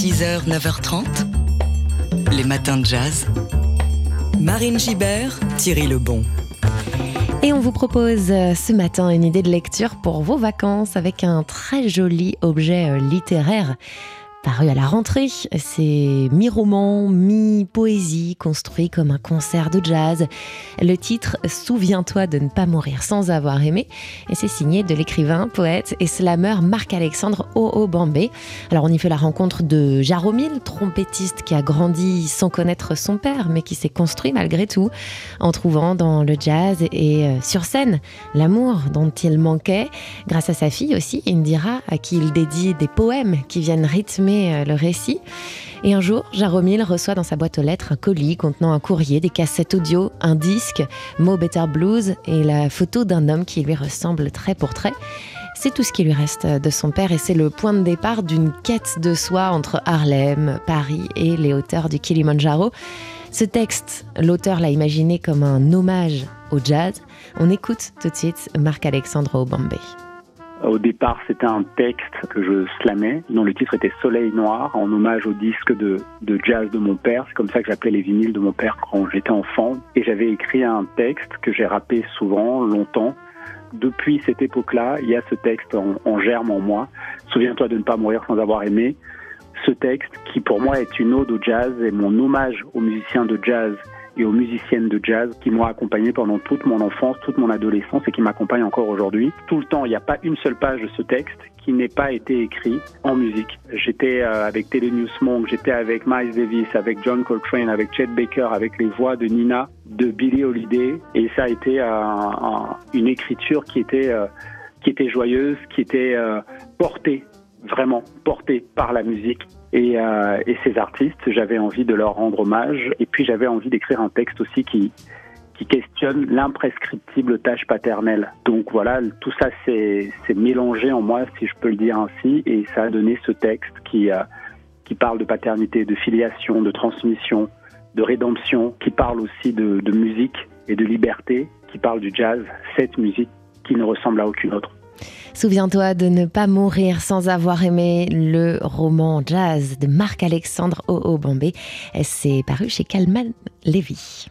6h, 9h30, les matins de jazz. Marine Gibert, Thierry Lebon. Et on vous propose euh, ce matin une idée de lecture pour vos vacances avec un très joli objet euh, littéraire paru à la rentrée. C'est mi-roman, mi-poésie, construit comme un concert de jazz. Le titre Souviens-toi de ne pas mourir sans avoir aimé, et c'est signé de l'écrivain, poète et slammer Marc-Alexandre Oo Bambé. Alors on y fait la rencontre de Jaromil, trompettiste qui a grandi sans connaître son père, mais qui s'est construit malgré tout, en trouvant dans le jazz et euh, sur scène l'amour dont il manquait, grâce à sa fille aussi, Indira, à qui il dédie des poèmes qui viennent rythmer euh, le récit. Et un jour, Jaromil reçoit dans sa boîte aux lettres un colis contenant un courrier, des cassettes audio, un disque, Mo Better Blues et la photo d'un homme qui lui ressemble trait pour trait. C'est tout ce qui lui reste de son père et c'est le point de départ d'une quête de soi entre Harlem, Paris et les hauteurs du Kilimanjaro. Ce texte, l'auteur l'a imaginé comme un hommage au jazz. On écoute tout de suite Marc-Alexandre Obambe. Au départ, c'était un texte que je slamais, dont le titre était Soleil Noir, en hommage au disque de, de jazz de mon père. C'est comme ça que j'appelais les vinyles de mon père quand j'étais enfant. Et j'avais écrit un texte que j'ai rappé souvent, longtemps. Depuis cette époque-là, il y a ce texte en, en germe en moi. Souviens-toi de ne pas mourir sans avoir aimé. Ce texte, qui pour moi est une ode au jazz et mon hommage aux musiciens de jazz et aux musiciennes de jazz qui m'ont accompagné pendant toute mon enfance, toute mon adolescence et qui m'accompagnent encore aujourd'hui. Tout le temps, il n'y a pas une seule page de ce texte qui n'ait pas été écrit en musique. J'étais euh, avec Thelonious Monk, j'étais avec Miles Davis, avec John Coltrane, avec Chet Baker, avec les voix de Nina, de Billie Holiday, et ça a été euh, une écriture qui était euh, qui était joyeuse, qui était portée vraiment portée par la musique et, euh, et ces artistes, j'avais envie de leur rendre hommage. Et puis j'avais envie d'écrire un texte aussi qui, questionne l'imprescriptible tâche paternelle. Donc voilà, tout ça s'est mélangé en moi, si je peux le dire ainsi, et ça a donné ce texte qui, euh, parle de paternité, de filiation, de transmission, de rédemption, qui parle aussi de musique et de liberté, qui parle du jazz, cette musique qui ne ressemble à aucune autre. Souviens-toi de ne pas mourir sans avoir aimé le roman jazz de Marc-Alexandre Oo Bambé. C'est paru chez Calman Lévy.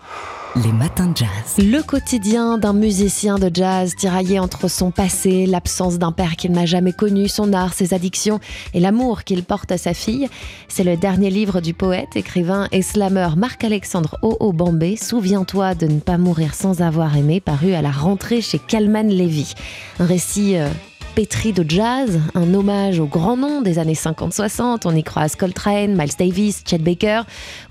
Les matins de jazz. Le quotidien d'un musicien de jazz tiraillé entre son passé, l'absence d'un père qu'il n'a jamais connu, son art, ses addictions et l'amour qu'il porte à sa fille. C'est le dernier livre du poète, écrivain et slammer Marc-Alexandre Oo Bambé. Souviens-toi de ne pas mourir sans avoir aimé, paru à la rentrée chez Calman Lévy. Un récit euh, pétri de jazz, un hommage aux grands noms des années 50-60. On y croise Coltrane, Miles Davis, Chet Baker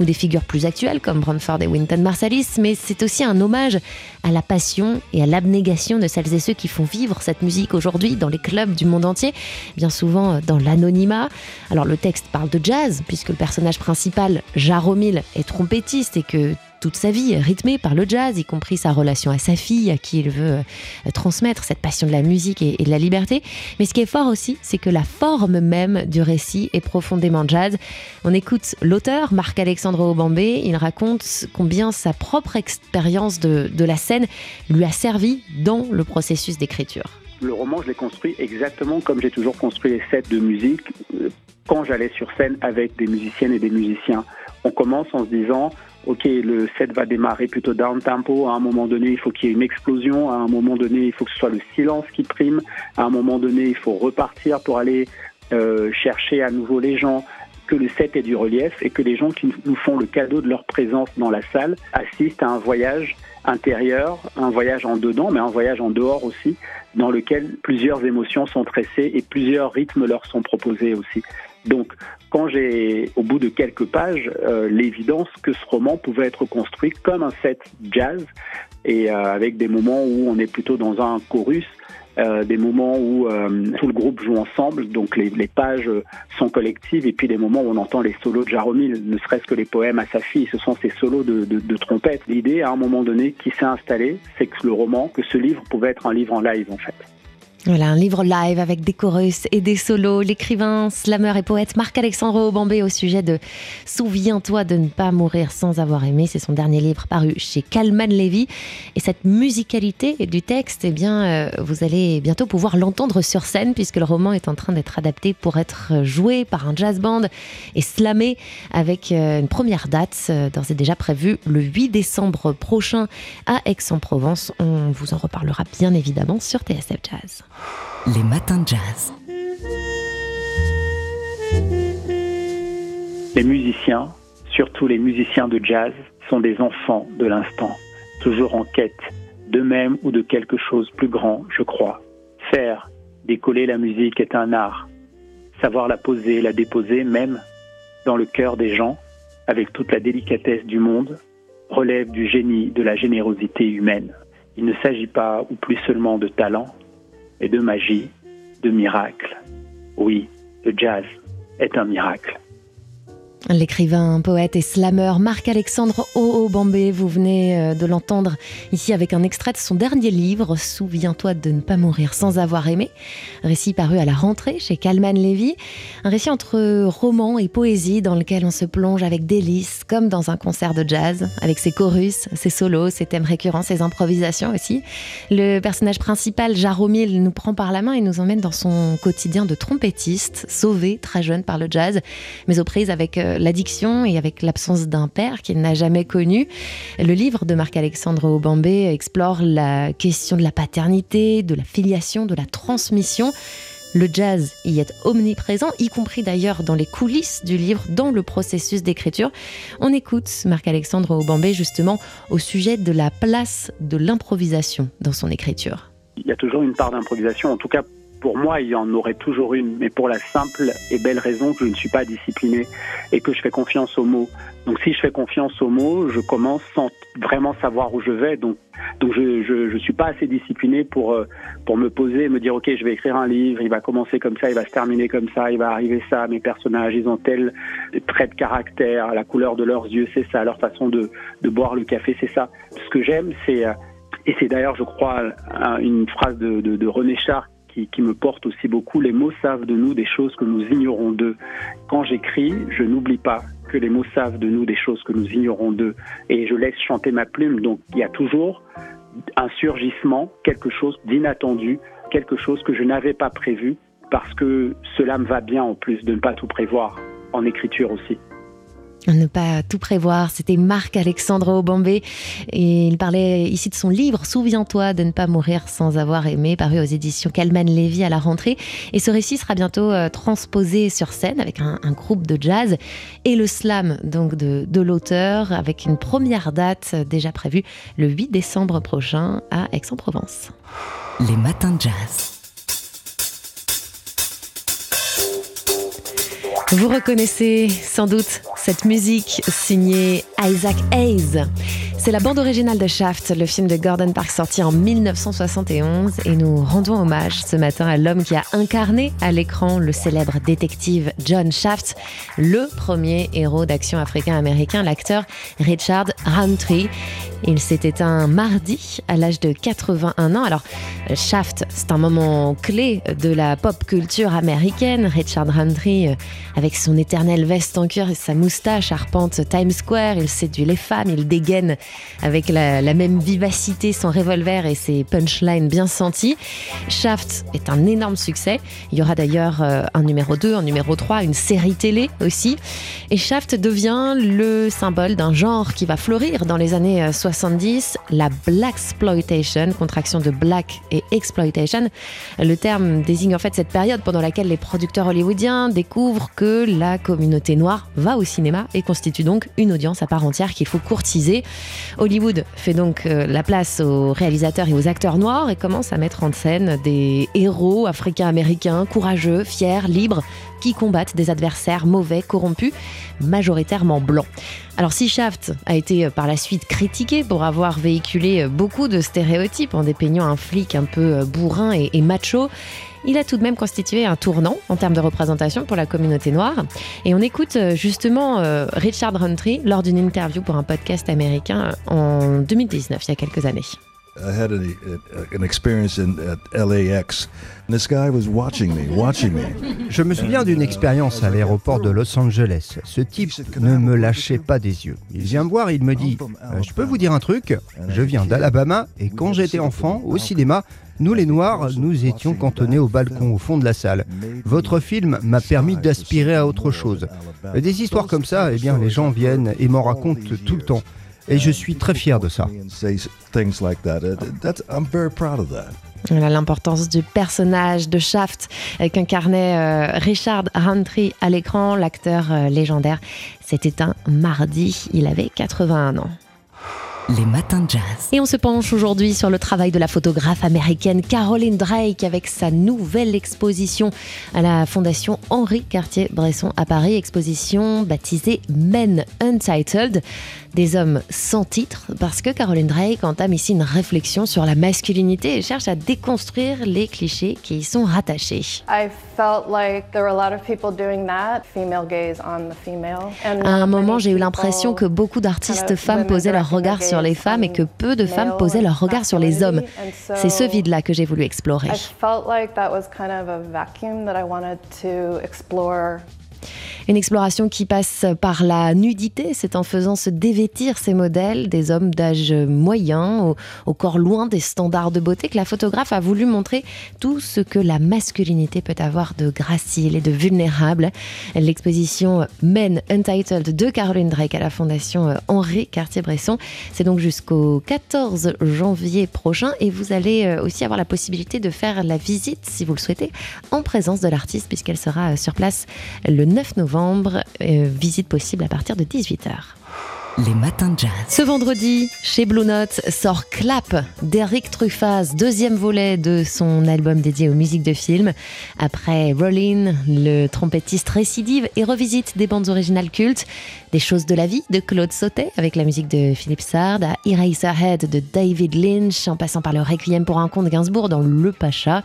ou des figures plus actuelles comme Branford et Wynton Marsalis, mais c'est aussi un hommage à la passion et à l'abnégation de celles et ceux qui font vivre cette musique aujourd'hui dans les clubs du monde entier, bien souvent dans l'anonymat. Alors le texte parle de jazz puisque le personnage principal, Jaromil, est trompettiste et que toute sa vie rythmée par le jazz, y compris sa relation à sa fille, à qui il veut euh, transmettre cette passion de la musique et, de la liberté. Mais ce qui est fort aussi, c'est que la forme même du récit est profondément jazz. On écoute l'auteur, Marc-Alexandre Aubambé, il raconte combien sa propre expérience de, de la scène lui a servi dans le processus d'écriture. Le roman, je l'ai construit exactement comme j'ai toujours construit les sets de musique euh, quand j'allais sur scène avec des musiciennes et des musiciens. On commence en se disant, ok, le set va démarrer plutôt down tempo. À un moment donné, il faut qu'il y ait une explosion. À un moment donné, il faut que ce soit le silence qui prime. À un moment donné, il faut repartir pour aller euh, chercher à nouveau les gens que le set ait du relief et que les gens qui nous font le cadeau de leur présence dans la salle assistent à un voyage intérieur, un voyage en dedans, mais un voyage en dehors aussi, dans lequel plusieurs émotions sont tressées et plusieurs rythmes leur sont proposés aussi. Donc, quand j'ai, au bout de quelques pages, euh, l'évidence que ce roman pouvait être construit comme un set jazz, et euh, avec des moments où on est plutôt dans un chorus, euh, des moments où tout le groupe joue ensemble, donc les, pages sont collectives, et puis des moments où on entend les solos de Jaromil, ne serait-ce que les poèmes à sa fille, ce sont ces solos de, de trompette. L'idée, à un moment donné, qui s'est installée, c'est que le roman, que ce livre pouvait être un livre en live, en fait. Voilà, un livre live avec des chorus et des solos. L'écrivain, slammer et poète Marc-Alexandre Aubambé au sujet de Souviens-toi de ne pas mourir sans avoir aimé. C'est son dernier livre paru chez Calman Levy. Et cette musicalité du texte, eh bien, euh, vous allez bientôt pouvoir l'entendre sur scène puisque le roman est en train d'être adapté pour être joué par un jazz band et slamé avec euh, une première date euh, d'ores et déjà prévue le 8 décembre prochain à Aix-en-Provence. On vous en reparlera bien évidemment sur TSF Jazz. Les matins de jazz. Les musiciens, surtout les musiciens de jazz, sont des enfants de l'instant, toujours en quête d'eux-mêmes ou de quelque chose plus grand, je crois. Faire, décoller la musique est un art. Savoir la poser, la déposer, même dans le cœur des gens, avec toute la délicatesse du monde, relève du génie, de la générosité humaine. Il ne s'agit pas, ou plus seulement de talent, et de magie, de miracle. Oui, le jazz est un miracle. L'écrivain, poète et slammer Marc-Alexandre Bambé, vous venez euh, de l'entendre ici avec un extrait de son dernier livre, Souviens-toi de ne pas mourir sans avoir aimé, récit paru à la rentrée chez Calman Levy, un récit entre roman et poésie dans lequel on se plonge avec délice, comme dans un concert de jazz, avec ses chorus, ses solos, ses thèmes récurrents, ses improvisations aussi. Le personnage principal, Jaromil, nous prend par la main et nous emmène dans son quotidien de trompettiste, sauvé très jeune par le jazz, mais aux prises avec euh, l'addiction et avec l'absence d'un père qu'il n'a jamais connu. Le livre de Marc-Alexandre Aubambé explore la question de la paternité, de la filiation, de la transmission. Le jazz y est omniprésent, y compris d'ailleurs dans les coulisses du livre, dans le processus d'écriture. On écoute Marc-Alexandre Aubambé justement au sujet de la place de l'improvisation dans son écriture. Il y a toujours une part d'improvisation, en tout cas pour moi, il y en aurait toujours une, mais pour la simple et belle raison que je ne suis pas discipliné et que je fais confiance aux mots. Donc si je fais confiance aux mots, je commence sans vraiment savoir où je vais. Donc, je, je, je suis pas assez discipliné pour, euh, pour me poser et me dire, OK, je vais écrire un livre, il va commencer comme ça, il va se terminer comme ça, il va arriver ça, mes personnages, ils ont tel trait de caractère, la couleur de leurs yeux, c'est ça, leur façon de, boire le café, c'est ça. Ce que j'aime, c'est... Euh, et c'est d'ailleurs, je crois, une phrase de René Char qui, me porte aussi beaucoup. Les mots savent de nous des choses que nous ignorons d'eux. Quand j'écris, je n'oublie pas que les mots savent de nous des choses que nous ignorons d'eux. Et je laisse chanter ma plume. Donc il y a toujours un surgissement, quelque chose d'inattendu, quelque chose que je n'avais pas prévu, parce que cela me va bien en plus de ne pas tout prévoir, en écriture aussi. Ne pas tout prévoir, c'était Marc-Alexandre Aubambé et il parlait ici de son livre Souviens-toi de ne pas mourir sans avoir aimé, paru aux éditions Calman Lévy à la rentrée. Et ce récit sera bientôt euh, transposé sur scène avec un, groupe de jazz et le slam donc de, de l'auteur avec une première date déjà prévue le 8 décembre prochain à Aix-en-Provence. Les matins de jazz. Vous reconnaissez sans doute cette musique signée Isaac Hayes. C'est la bande originale de Shaft, le film de Gordon Parks sorti en 1971 et nous rendons hommage ce matin à l'homme qui a incarné à l'écran le célèbre détective John Shaft, le premier héros d'action africain-américain, l'acteur Richard Roundtree. Il s'est éteint mardi à l'âge de 81 ans. Alors, Shaft, c'est un moment clé de la pop culture américaine. Richard Roundtree, euh, avec son éternelle veste en cuir et sa moustache, arpente Times Square. Il séduit les femmes, il dégaine avec la, même vivacité son revolver et ses punchlines bien sentis. Shaft est un énorme succès. Il y aura d'ailleurs euh, un numéro 2, un numéro 3, une série télé aussi. Et Shaft devient le symbole d'un genre qui va fleurir dans les années 70, euh, la Black Exploitation, contraction de Black et Exploitation. Le terme désigne en fait cette période pendant laquelle les producteurs hollywoodiens découvrent que la communauté noire va au cinéma et constitue donc une audience à part entière qu'il faut courtiser. Hollywood fait donc euh, la place aux réalisateurs et aux acteurs noirs et commence à mettre en scène des héros africains-américains courageux, fiers, libres, qui combattent des adversaires mauvais, corrompus, majoritairement blancs. Alors si Shaft a été euh, par la suite critiqué pour avoir véhiculé euh, beaucoup de stéréotypes en dépeignant un flic un peu bourrin et macho, il a tout de même constitué un tournant en termes de représentation pour la communauté noire. Et on écoute euh, justement euh, Richard Roundtree lors d'une interview pour un podcast américain en 2019, il y a quelques années. I had a, a, an experience in at LAX. This guy was watching me, watching me. Je me souviens d'une expérience à l'aéroport de Los Angeles. Ce type ne me lâchait pas des yeux. Il vient me voir il me dit euh, Je peux vous dire un truc? Je viens d'Alabama et quand j'étais enfant, au cinéma, nous les Noirs, nous étions cantonnés au balcon au fond de la salle. Votre film m'a permis d'aspirer à autre chose. Des histoires comme ça, eh bien, les gens viennent et m'en racontent tout le temps. Et je suis très fier de ça. Voilà l'importance du personnage de Shaft qu'incarnait euh, Richard Huntry à l'écran, l'acteur euh, légendaire. C'était un mardi, il avait 81 ans. Les matins de jazz. Et on se penche aujourd'hui sur le travail de la photographe américaine Caroline Drake avec sa nouvelle exposition à la Fondation Henri Cartier-Bresson à Paris, exposition baptisée Men Untitled des hommes sans titre, parce que Caroline Drake entame ici une réflexion sur la masculinité et cherche à déconstruire les clichés qui y sont rattachés. À un moment, j'ai eu l'impression que beaucoup d'artistes femmes posaient leur regard sur les femmes et que peu de femmes posaient leur regard sur les hommes. C'est ce vide-là que j'ai voulu explorer. Une exploration qui passe par la nudité, c'est en faisant se dévêtir ces modèles, des hommes d'âge moyen, au, corps loin des standards de beauté, que la photographe a voulu montrer tout ce que la masculinité peut avoir de gracile et de vulnérable. L'exposition Men Untitled de Caroline Drake à la Fondation Henri Cartier-Bresson, c'est donc jusqu'au 14 janvier prochain et vous allez euh, aussi avoir la possibilité de faire la visite, si vous le souhaitez, en présence de l'artiste puisqu'elle sera sur place le 9 novembre. Euh, visite possible à partir de 18h. Les matins de jazz. Ce vendredi, chez Blue Note sort Clap d'Eric Truffaz, deuxième volet de son album dédié aux musiques de films. Après Rollin, le trompettiste récidive et revisite des bandes originales cultes, des choses de la vie de Claude Sautet avec la musique de Philippe Sard, à Eraserhead de David Lynch, en passant par le Requiem pour un conte de Gainsbourg dans Le Pacha.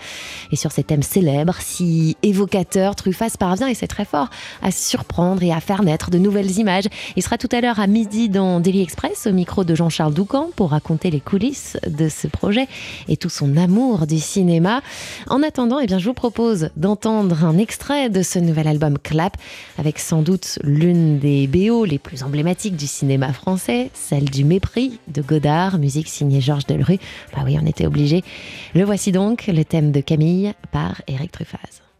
Et sur ces thèmes célèbres, si évocateurs, Truffaz parvient, et c'est très fort, à surprendre et à faire naître de nouvelles images. Il sera tout à l'heure à midi dans Daily Express au micro de Jean-Charles Doucan pour raconter les coulisses de ce projet et tout son amour du cinéma. En attendant, eh bien, je vous propose d'entendre un extrait de ce nouvel album Clap avec sans doute l'une des BO les plus emblématiques du cinéma français, celle du Mépris de Godard, musique signée Georges Delru. Bah oui, on était obligé. Le voici donc, le thème de Camille par Eric Truffaz.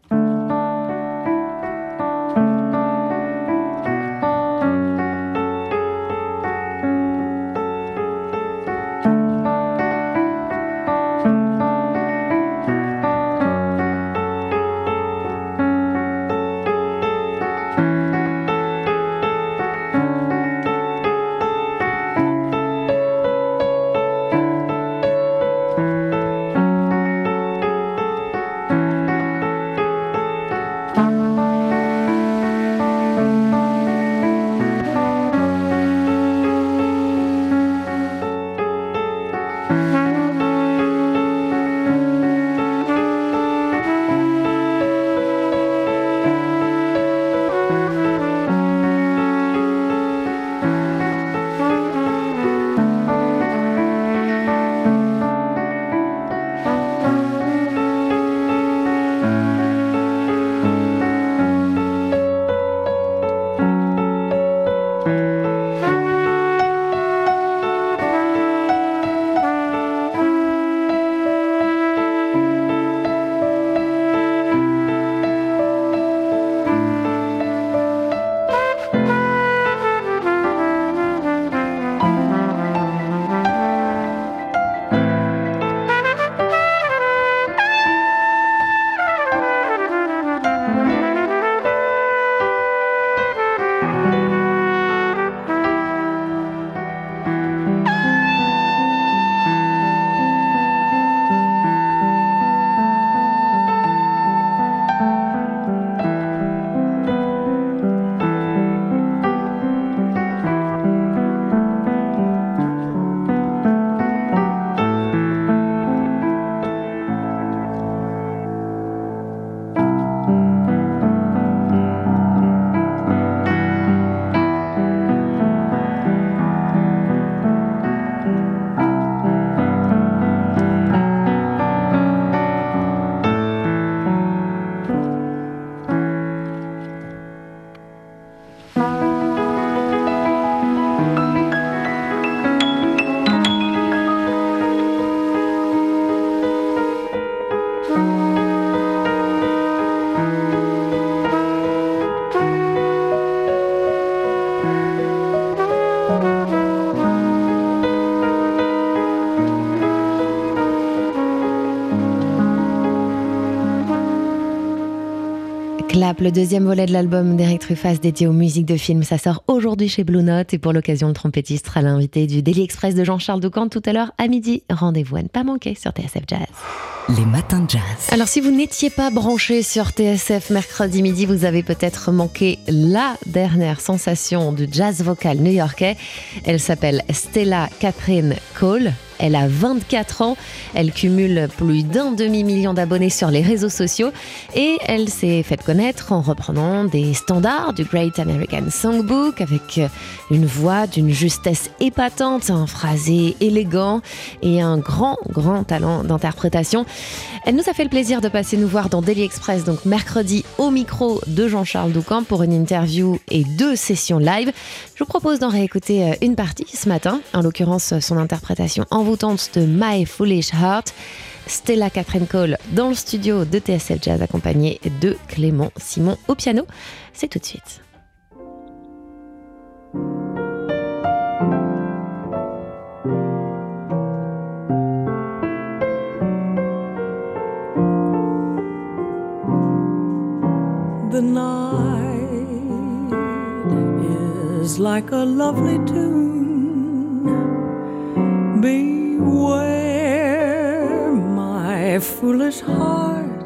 Le deuxième volet de l'album d'Eric Truffaz dédié aux musiques de films. Ça sort aujourd'hui chez Blue Note et pour l'occasion, le trompettiste sera l'invité du Daily Express de Jean-Charles Doucan tout à l'heure à midi. Rendez-vous à ne pas manquer sur TSF Jazz. Les matins de jazz. Alors si vous n'étiez pas branché sur TSF mercredi midi, vous avez peut-être manqué la dernière sensation du jazz vocal new-yorkais. Elle s'appelle Stella Catherine Cole. Elle a 24 ans, elle cumule plus d'un demi-million d'abonnés sur les réseaux sociaux et elle s'est faite connaître en reprenant des standards du Great American Songbook avec une voix d'une justesse épatante, un phrasé élégant et un grand, grand talent d'interprétation. Elle nous a fait le plaisir de passer nous voir dans Daily Express, donc mercredi au micro de Jean-Charles Doucan pour une interview et deux sessions live. Je vous propose d'en réécouter euh, une partie ce matin, en l'occurrence son interprétation envoûtante de My Foolish Heart. Stella Catherine Cole dans le studio de TSF Jazz accompagnée de Clément Simon au piano. C'est tout de suite. Is like a lovely tune. Beware, my foolish heart.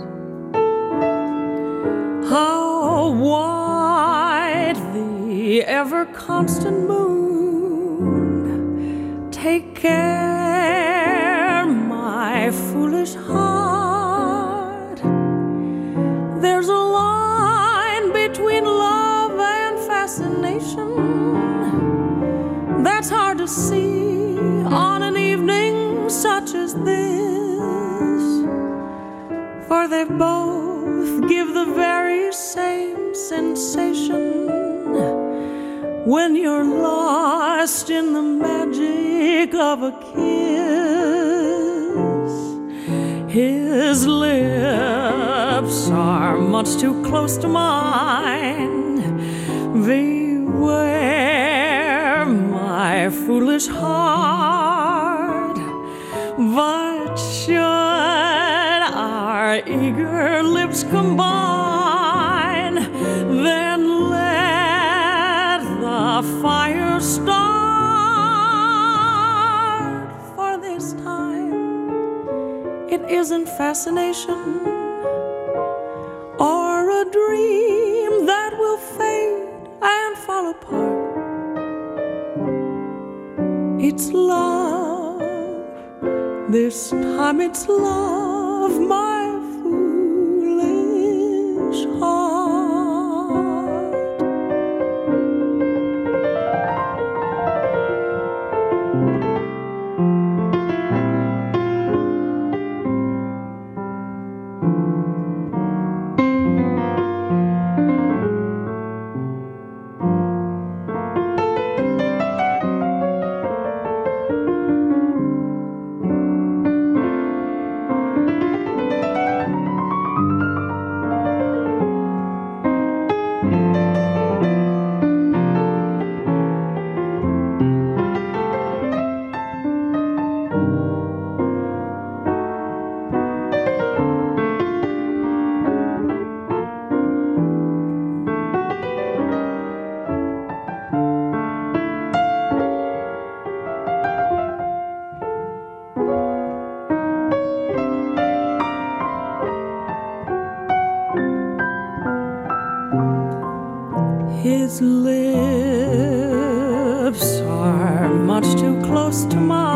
How wide the ever constant moon. Take care, my foolish heart. There's a line between love and fascination that's hard to see on an evening such as this. For they both give the very same sensation when you're lost in the magic of a kiss. His lips are much too close to mine. Beware, foolish heart. But should our eager lips combine, then let the fire start. For this time, it isn't fascination It's love. This time it's love, my lips are much too close to mine.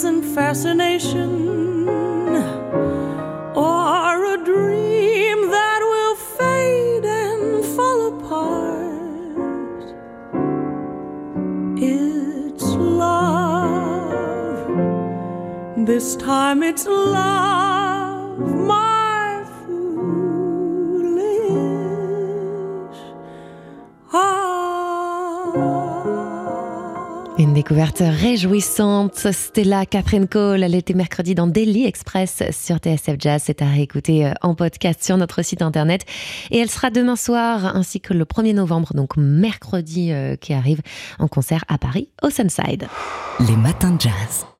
Isn't fascination or a dream that will fade and fall apart. It's love. This time it's love, découverte réjouissante. Stella Catherine Cole, elle était mercredi dans Daily Express sur TSF Jazz. C'est à réécouter euh, en podcast sur notre site internet. Et elle sera demain soir ainsi que le 1er novembre, donc mercredi euh, qui arrive, en concert à Paris au Sunside. Les matins de jazz.